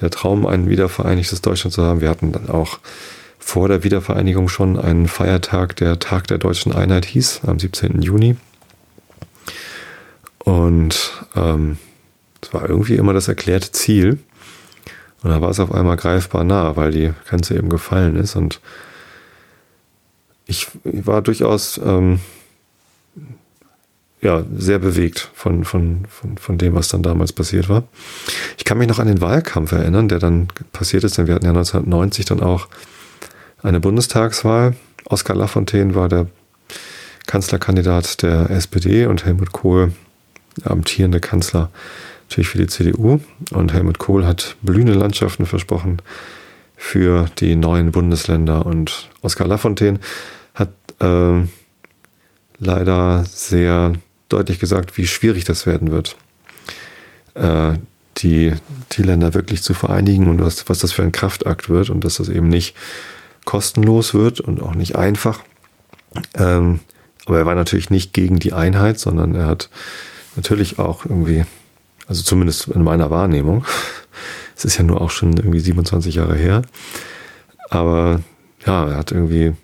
der Traum, ein wiedervereinigtes Deutschland zu haben. Wir hatten dann auch vor der Wiedervereinigung schon einen Feiertag, der Tag der deutschen Einheit hieß, am 17. Juni. Und ähm, war irgendwie immer das erklärte Ziel. Und da war es auf einmal greifbar nah, weil die Grenze eben gefallen ist. Und ich war durchaus ähm, ja, sehr bewegt von, von, von, von dem, was dann damals passiert war. Ich kann mich noch an den Wahlkampf erinnern, der dann passiert ist, denn wir hatten ja 1990 dann auch eine Bundestagswahl. Oskar Lafontaine war der Kanzlerkandidat der SPD und Helmut Kohl, der amtierende Kanzler, natürlich für die CDU. Und Helmut Kohl hat blühende Landschaften versprochen für die neuen Bundesländer. Und Oskar Lafontaine hat äh, leider sehr deutlich gesagt, wie schwierig das werden wird, äh, die, die Länder wirklich zu vereinigen und was, was das für ein Kraftakt wird und dass das eben nicht kostenlos wird und auch nicht einfach. Ähm, aber er war natürlich nicht gegen die Einheit, sondern er hat natürlich auch irgendwie, also zumindest in meiner Wahrnehmung, es ist ja nur auch schon irgendwie 27 Jahre her, aber ja, er hat irgendwie,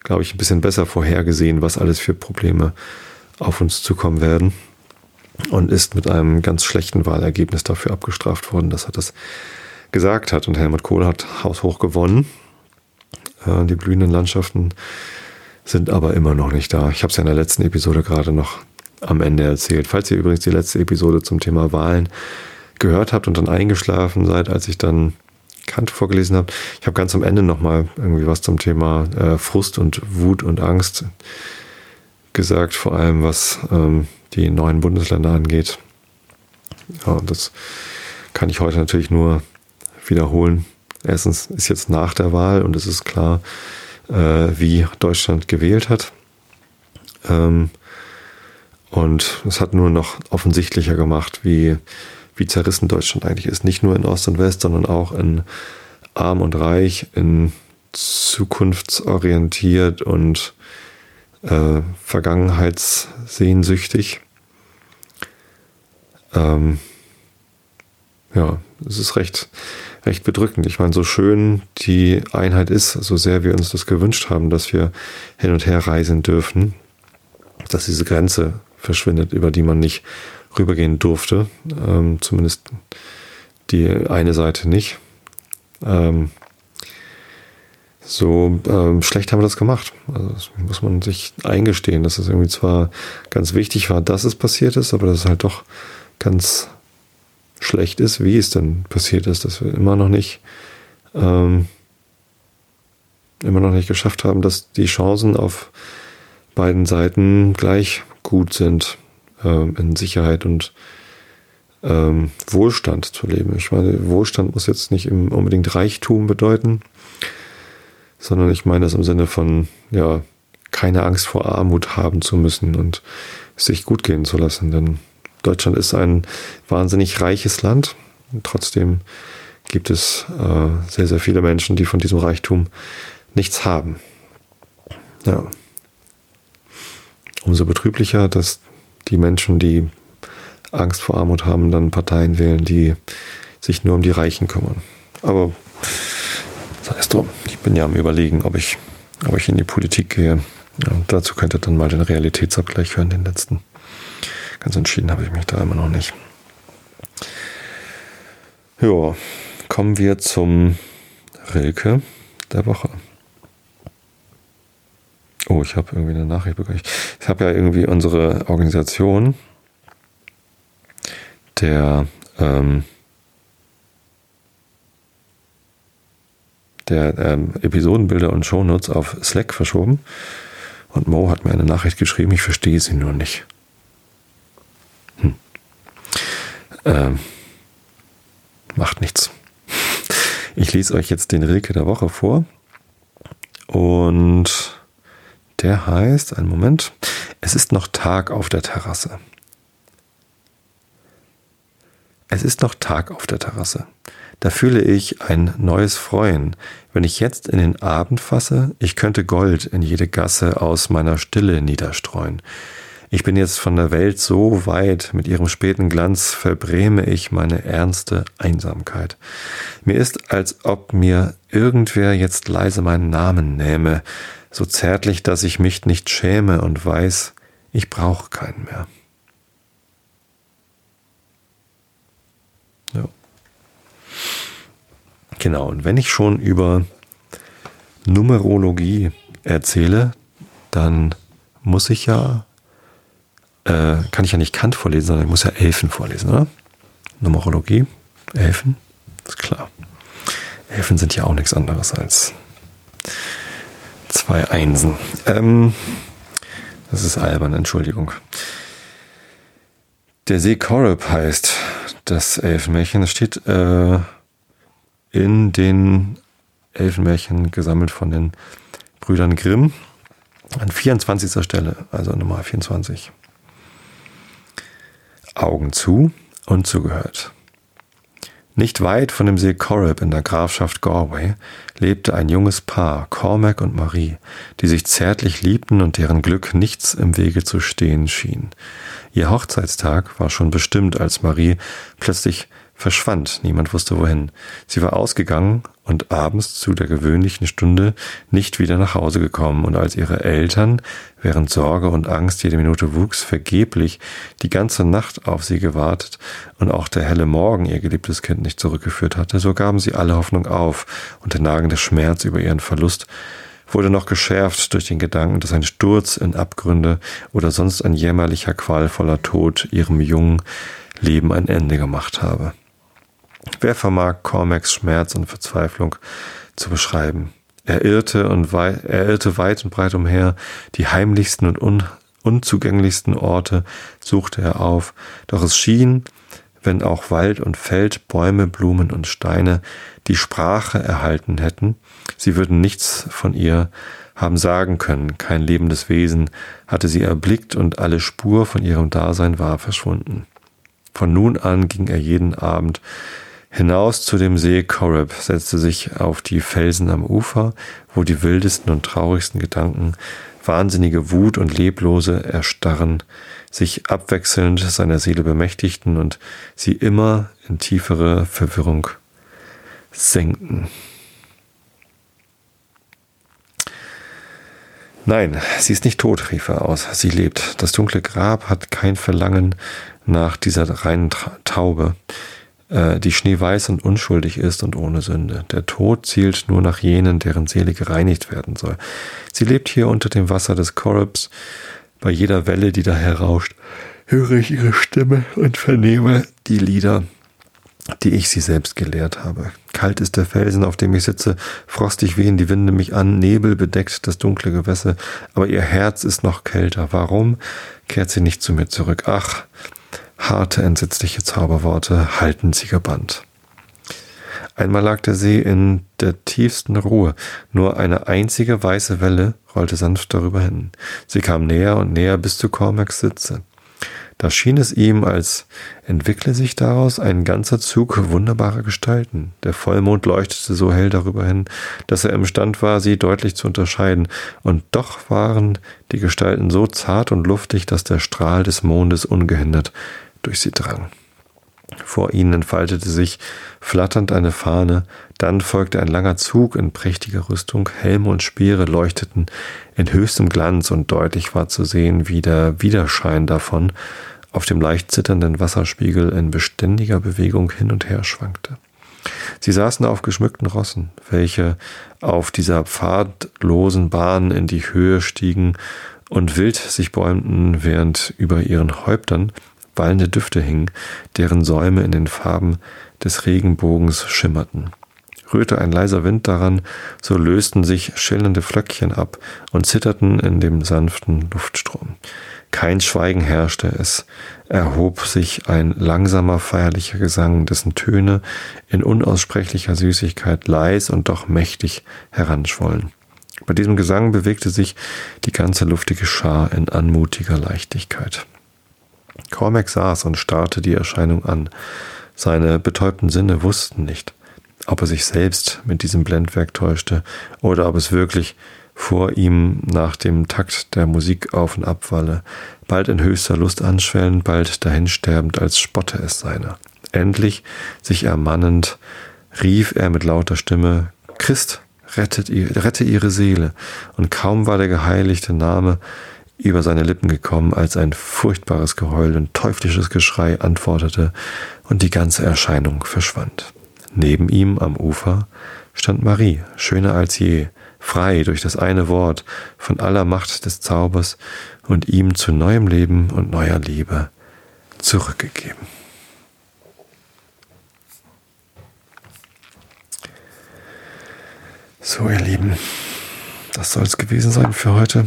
glaube ich, ein bisschen besser vorhergesehen, was alles für Probleme auf uns zukommen werden und ist mit einem ganz schlechten Wahlergebnis dafür abgestraft worden, dass er das gesagt hat. Und Helmut Kohl hat haushoch gewonnen. Die blühenden Landschaften sind aber immer noch nicht da. Ich habe es ja in der letzten Episode gerade noch am Ende erzählt. Falls ihr übrigens die letzte Episode zum Thema Wahlen gehört habt und dann eingeschlafen seid, als ich dann Kant vorgelesen habe, ich habe ganz am Ende nochmal irgendwie was zum Thema äh, Frust und Wut und Angst gesagt, vor allem was ähm, die neuen Bundesländer angeht. Ja, das kann ich heute natürlich nur wiederholen. Erstens ist jetzt nach der Wahl und es ist klar, äh, wie Deutschland gewählt hat. Ähm, und es hat nur noch offensichtlicher gemacht, wie, wie zerrissen Deutschland eigentlich ist. Nicht nur in Ost und West, sondern auch in arm und reich, in zukunftsorientiert und äh, vergangenheitssehnsüchtig. Ähm, ja, es ist recht, recht bedrückend. Ich meine, so schön die Einheit ist, so sehr wir uns das gewünscht haben, dass wir hin und her reisen dürfen, dass diese Grenze verschwindet, über die man nicht rübergehen durfte. Ähm, zumindest die eine Seite nicht. Ähm, so ähm, schlecht haben wir das gemacht. Also das muss man sich eingestehen, dass es irgendwie zwar ganz wichtig war, dass es passiert ist, aber dass es halt doch ganz schlecht ist, wie es denn passiert ist, dass wir immer noch nicht ähm, immer noch nicht geschafft haben, dass die Chancen auf beiden Seiten gleich gut sind, ähm, in Sicherheit und ähm, Wohlstand zu leben. Ich meine, Wohlstand muss jetzt nicht unbedingt Reichtum bedeuten, sondern ich meine das im Sinne von, ja, keine Angst vor Armut haben zu müssen und sich gut gehen zu lassen. Denn Deutschland ist ein wahnsinnig reiches Land. Und trotzdem gibt es äh, sehr, sehr viele Menschen, die von diesem Reichtum nichts haben. Ja. Umso betrüblicher, dass die Menschen, die Angst vor Armut haben, dann Parteien wählen, die sich nur um die Reichen kümmern. Aber sei es drum. Ich bin ja am überlegen, ob ich, ob ich in die Politik gehe. Ja, dazu könnt ihr dann mal den Realitätsabgleich hören, den letzten. Ganz entschieden habe ich mich da immer noch nicht. Ja, kommen wir zum Rilke der Woche. Oh, ich habe irgendwie eine Nachricht bekommen. Ich habe ja irgendwie unsere Organisation der ähm, der ähm, Episodenbilder und Shownotes auf Slack verschoben. Und Mo hat mir eine Nachricht geschrieben, ich verstehe sie nur nicht. Hm. Ähm, macht nichts. Ich lese euch jetzt den Rilke der Woche vor. Und der heißt, einen Moment, es ist noch Tag auf der Terrasse. Es ist noch Tag auf der Terrasse. Da fühle ich ein neues Freuen. Wenn ich jetzt in den Abend fasse, ich könnte Gold in jede Gasse aus meiner Stille niederstreuen. Ich bin jetzt von der Welt so weit, mit ihrem späten Glanz verbräme ich meine ernste Einsamkeit. Mir ist, als ob mir irgendwer jetzt leise meinen Namen nähme, so zärtlich, dass ich mich nicht schäme und weiß, ich brauche keinen mehr. Ja. Genau, und wenn ich schon über Numerologie erzähle, dann muss ich ja, äh, kann ich ja nicht Kant vorlesen, sondern ich muss ja Elfen vorlesen, oder? Numerologie, Elfen, ist klar. Elfen sind ja auch nichts anderes als zwei Einsen. Ähm, Das ist albern, Entschuldigung. Der See Korab heißt das Elfenmärchen. Es steht äh, in den Elfenmärchen gesammelt von den Brüdern Grimm an 24. Stelle, also Nummer 24. Augen zu und zugehört. Nicht weit von dem See Corrib in der Grafschaft Galway lebte ein junges Paar, Cormac und Marie, die sich zärtlich liebten und deren Glück nichts im Wege zu stehen schien. Ihr Hochzeitstag war schon bestimmt, als Marie plötzlich verschwand, niemand wusste wohin. Sie war ausgegangen und abends zu der gewöhnlichen Stunde nicht wieder nach Hause gekommen, und als ihre Eltern, während Sorge und Angst jede Minute wuchs, vergeblich die ganze Nacht auf sie gewartet und auch der helle Morgen ihr geliebtes Kind nicht zurückgeführt hatte, so gaben sie alle Hoffnung auf, und der nagende Schmerz über ihren Verlust wurde noch geschärft durch den Gedanken, dass ein Sturz in Abgründe oder sonst ein jämmerlicher, qualvoller Tod ihrem jungen Leben ein Ende gemacht habe. Wer vermag Cormacs Schmerz und Verzweiflung zu beschreiben? Er irrte, und wei er irrte weit und breit umher, die heimlichsten und un unzugänglichsten Orte suchte er auf, doch es schien, wenn auch Wald und Feld, Bäume, Blumen und Steine die Sprache erhalten hätten, sie würden nichts von ihr haben sagen können, kein lebendes Wesen hatte sie erblickt und alle Spur von ihrem Dasein war verschwunden. Von nun an ging er jeden Abend hinaus zu dem See Corrib, setzte sich auf die Felsen am Ufer, wo die wildesten und traurigsten Gedanken, wahnsinnige Wut und leblose Erstarren sich abwechselnd seiner Seele bemächtigten und sie immer in tiefere Verwirrung senkten. Nein, sie ist nicht tot, rief er aus. Sie lebt. Das dunkle Grab hat kein Verlangen nach dieser reinen Taube. Äh, die schneeweiß und unschuldig ist und ohne Sünde. Der Tod zielt nur nach jenen, deren Seele gereinigt werden soll. Sie lebt hier unter dem Wasser des Korrubs. Bei jeder Welle, die da herauscht, höre ich ihre Stimme und vernehme die Lieder, die ich sie selbst gelehrt habe. Kalt ist der Felsen, auf dem ich sitze, frostig wehen die Winde mich an, Nebel bedeckt das dunkle Gewässer, aber ihr Herz ist noch kälter. Warum kehrt sie nicht zu mir zurück? Ach, Harte, entsetzliche Zauberworte halten sie gebannt. Einmal lag der See in der tiefsten Ruhe, nur eine einzige weiße Welle rollte sanft darüber hin. Sie kam näher und näher bis zu Cormacs Sitze. Da schien es ihm, als entwickle sich daraus ein ganzer Zug wunderbarer Gestalten. Der Vollmond leuchtete so hell darüber hin, dass er imstand war, sie deutlich zu unterscheiden, und doch waren die Gestalten so zart und luftig, dass der Strahl des Mondes ungehindert durch sie drang. Vor ihnen entfaltete sich flatternd eine Fahne, dann folgte ein langer Zug in prächtiger Rüstung, Helme und Speere leuchteten in höchstem Glanz und deutlich war zu sehen, wie der Widerschein davon auf dem leicht zitternden Wasserspiegel in beständiger Bewegung hin und her schwankte. Sie saßen auf geschmückten Rossen, welche auf dieser pfadlosen Bahn in die Höhe stiegen und wild sich bäumten, während über ihren Häuptern wallende Düfte hingen, deren Säume in den Farben des Regenbogens schimmerten. Rührte ein leiser Wind daran, so lösten sich schillernde Flöckchen ab und zitterten in dem sanften Luftstrom. Kein Schweigen herrschte, es erhob sich ein langsamer feierlicher Gesang, dessen Töne in unaussprechlicher Süßigkeit leis und doch mächtig heranschwollen. Bei diesem Gesang bewegte sich die ganze luftige Schar in anmutiger Leichtigkeit. Cormac saß und starrte die Erscheinung an. Seine betäubten Sinne wussten nicht, ob er sich selbst mit diesem Blendwerk täuschte oder ob es wirklich vor ihm nach dem Takt der Musik auf und ab walle, bald in höchster Lust anschwellend, bald dahinsterbend, als spotte es seiner. Endlich, sich ermannend, rief er mit lauter Stimme, Christ, rettet, rette ihre Seele, und kaum war der geheiligte Name über seine Lippen gekommen, als ein furchtbares Geheul und teuflisches Geschrei antwortete und die ganze Erscheinung verschwand. Neben ihm am Ufer stand Marie, schöner als je, frei durch das eine Wort von aller Macht des Zaubers und ihm zu neuem Leben und neuer Liebe zurückgegeben. So, ihr Lieben, das soll es gewesen sein für heute.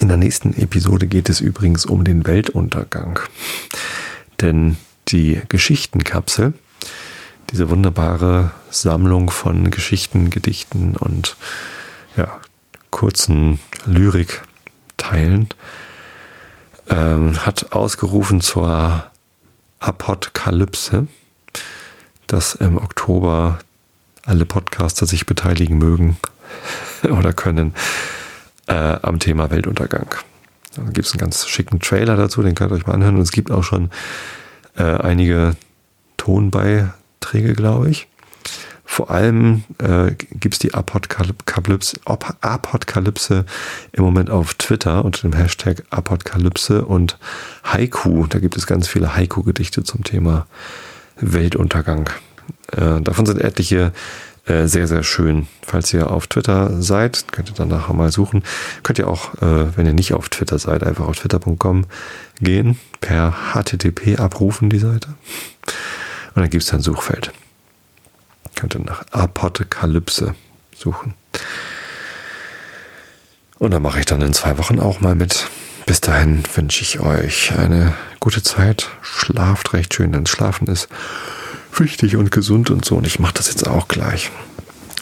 In der nächsten Episode geht es übrigens um den Weltuntergang. Denn die Geschichtenkapsel, diese wunderbare Sammlung von Geschichten, Gedichten und ja, kurzen Lyrikteilen, ähm, hat ausgerufen zur Apokalypse, dass im Oktober alle Podcaster sich beteiligen mögen oder können äh, am Thema Weltuntergang. Da gibt es einen ganz schicken Trailer dazu, den könnt ihr euch mal anhören. Und es gibt auch schon äh, einige Tonbeiträge, glaube ich. Vor allem äh, gibt es die Apokalypse, Apokalypse im Moment auf Twitter unter dem Hashtag Apokalypse und Haiku. Da gibt es ganz viele Haiku-Gedichte zum Thema Weltuntergang. Äh, davon sind etliche äh, sehr, sehr schön. Falls ihr auf Twitter seid, könnt ihr dann nachher mal suchen. Könnt ihr auch, äh, wenn ihr nicht auf Twitter seid, einfach auf twitter.com gehen, per HTTP abrufen die Seite. Und dann gibt es ein Suchfeld. Könnt ihr nach Apokalypse suchen. Und dann mache ich dann in zwei Wochen auch mal mit. Bis dahin wünsche ich euch eine gute Zeit. Schlaft recht schön, denn Schlafen ist wichtig und gesund und so. Und ich mache das jetzt auch gleich.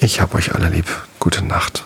Ich hab euch alle lieb. Gute Nacht.